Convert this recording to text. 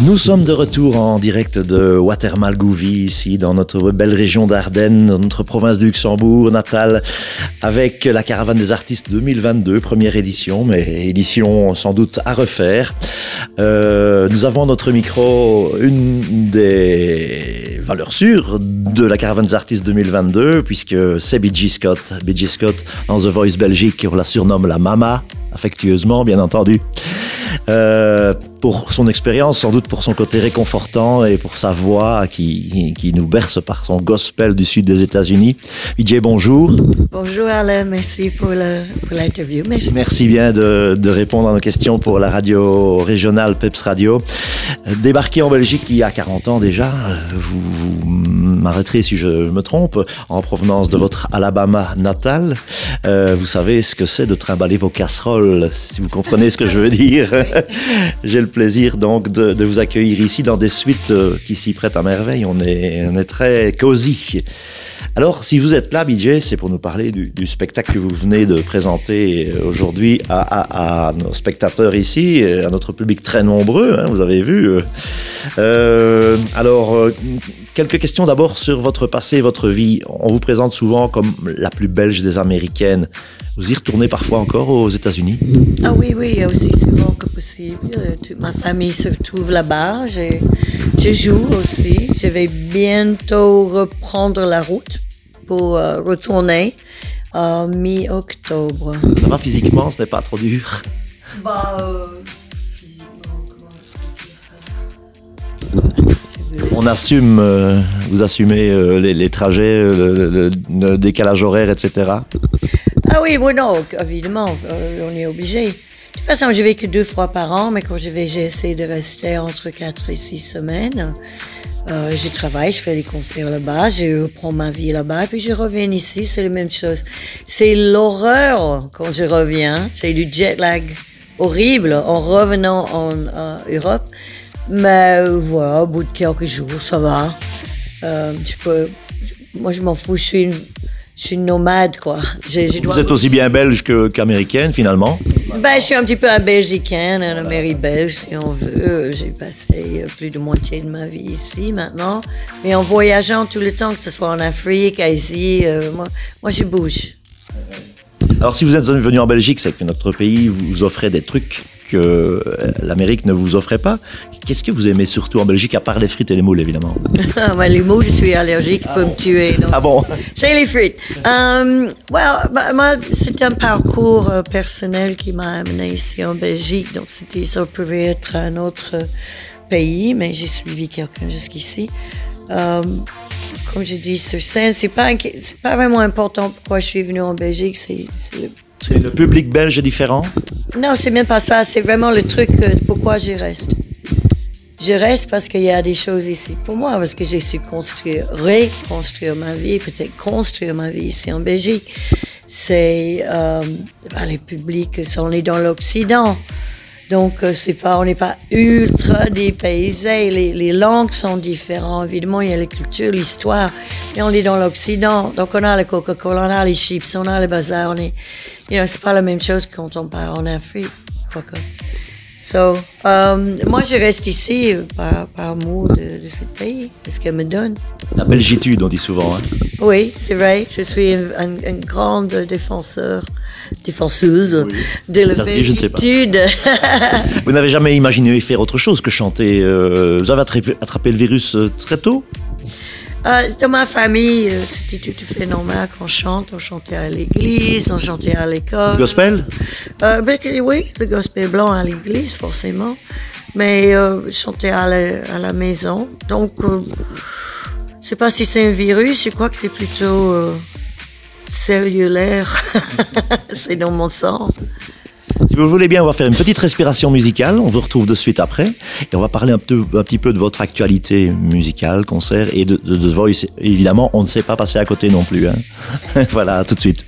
Nous sommes de retour en direct de Watermalgouvi, ici dans notre belle région d'Ardennes, dans notre province du Luxembourg natale, avec la Caravane des artistes 2022, première édition, mais édition sans doute à refaire. Euh, nous avons notre micro une des valeurs sûres de la Caravane des artistes 2022, puisque c'est B.G. Scott. B.G. Scott, dans The Voice Belgique, on la surnomme la Mama, affectueusement bien entendu. Euh, pour son expérience, sans doute pour son côté réconfortant et pour sa voix qui, qui nous berce par son gospel du sud des États-Unis. Vijay, bonjour. Bonjour Alain, merci pour l'interview. Merci. merci. bien de, de, répondre à nos questions pour la radio régionale Peps Radio. Débarqué en Belgique il y a 40 ans déjà, vous, vous m'arrêterez si je me trompe, en provenance de votre Alabama natal. Euh, vous savez ce que c'est de trimballer vos casseroles, si vous comprenez ce que je veux dire. J'ai le plaisir donc de, de, vous accueillir ici dans des suites euh, qui s'y prêtent à merveille. On est, on est très cosy. Alors, si vous êtes là, BJ, c'est pour nous parler du, du, spectacle que vous venez de présenter aujourd'hui à, à, à, nos spectateurs ici, à notre public très nombreux, hein, vous avez vu. Euh, alors, euh, quelques questions d'abord sur votre passé, votre vie. On vous présente souvent comme la plus belge des Américaines. Vous y retournez parfois encore aux États-Unis? Ah oui, oui, aussi souvent que possible. Toute ma famille se trouve là-bas. Je, joue aussi. Je vais bientôt reprendre la route pour euh, retourner euh, mi-octobre. Ça va physiquement, ce n'est pas trop dur bah, euh, On assume, euh, vous assumez euh, les, les, trajets, le, le, le, décalage horaire, etc. Ah oui, bon, non, évidemment, euh, on est obligé. De toute façon, je vais que deux fois par an, mais quand je vais, j'essaie de rester entre quatre et six semaines. Euh, je travaille, je fais des concerts là-bas, je reprends ma vie là-bas, puis je reviens ici, c'est la même chose. C'est l'horreur quand je reviens, c'est du jet lag horrible en revenant en euh, Europe. Mais voilà, au bout de quelques jours, ça va. Euh, je peux, moi, je m'en fous, je suis une, je suis nomade, quoi. Vous êtes aussi bien belge qu'américaine, qu finalement ben, Je suis un petit peu un belgicaine, un Amérique belge, si on veut. J'ai passé plus de moitié de ma vie ici, maintenant. Mais en voyageant tout le temps, que ce soit en Afrique, Asie, euh, moi, moi, je bouge. Alors, si vous êtes venu en Belgique, c'est que notre pays vous offrait des trucs que l'Amérique ne vous offrait pas. Qu'est-ce que vous aimez surtout en Belgique, à part les frites et les moules, évidemment? Ouais, Les moules, je suis allergique, ah bon. me tuer. Donc. Ah bon? C'est les frites. Um, well, bah, moi, c'est un parcours euh, personnel qui m'a amené ici en Belgique. Donc, c'était, ça pouvait être un autre pays, mais j'ai suivi quelqu'un jusqu'ici. Um, comme je dis sur scène, c'est pas, c'est pas vraiment important pourquoi je suis venue en Belgique. C'est, le le public belge différent? Non, c'est même pas ça. C'est vraiment le truc pourquoi je reste. Je reste parce qu'il y a des choses ici pour moi, parce que j'ai su construire, reconstruire ma vie, peut-être construire ma vie ici en Belgique. C'est euh, ben, les publics, on est dans l'Occident. Donc, c'est pas, on n'est pas ultra dépaysé. Les, les, langues sont différentes. Évidemment, il y a la culture, l'histoire. Mais on est dans l'Occident. Donc, on a le Coca-Cola, on a les chips, on a le bazar. On est, c'est pas la même chose quand on part en Afrique. Quoique. So, um, moi, je reste ici par, de, de ce pays, de ce qu'elle me donne. La belgitude, on dit souvent. Hein? Oui, c'est vrai. Je suis une, une, une grande défenseur défenseuse oui. de la belgitude. vous n'avez jamais imaginé faire autre chose que chanter euh, Vous avez attrapé, attrapé le virus euh, très tôt? Euh, dans ma famille, c'était tout à fait normal qu'on chante. On chantait à l'église, on chantait à l'école. Gospel? Euh, ben, Oui, le gospel blanc à l'église, forcément. Mais euh, je chantais à la, maison. Donc, euh, je sais pas si c'est un virus, je crois que c'est plutôt cellulaire. c'est dans mon sang. Si vous voulez bien, on va faire une petite respiration musicale. On vous retrouve de suite après. Et on va parler un, petit peu de votre actualité musicale, concert et de, de, The Voice. Évidemment, on ne sait pas passer à côté non plus. Hein. voilà, tout de suite.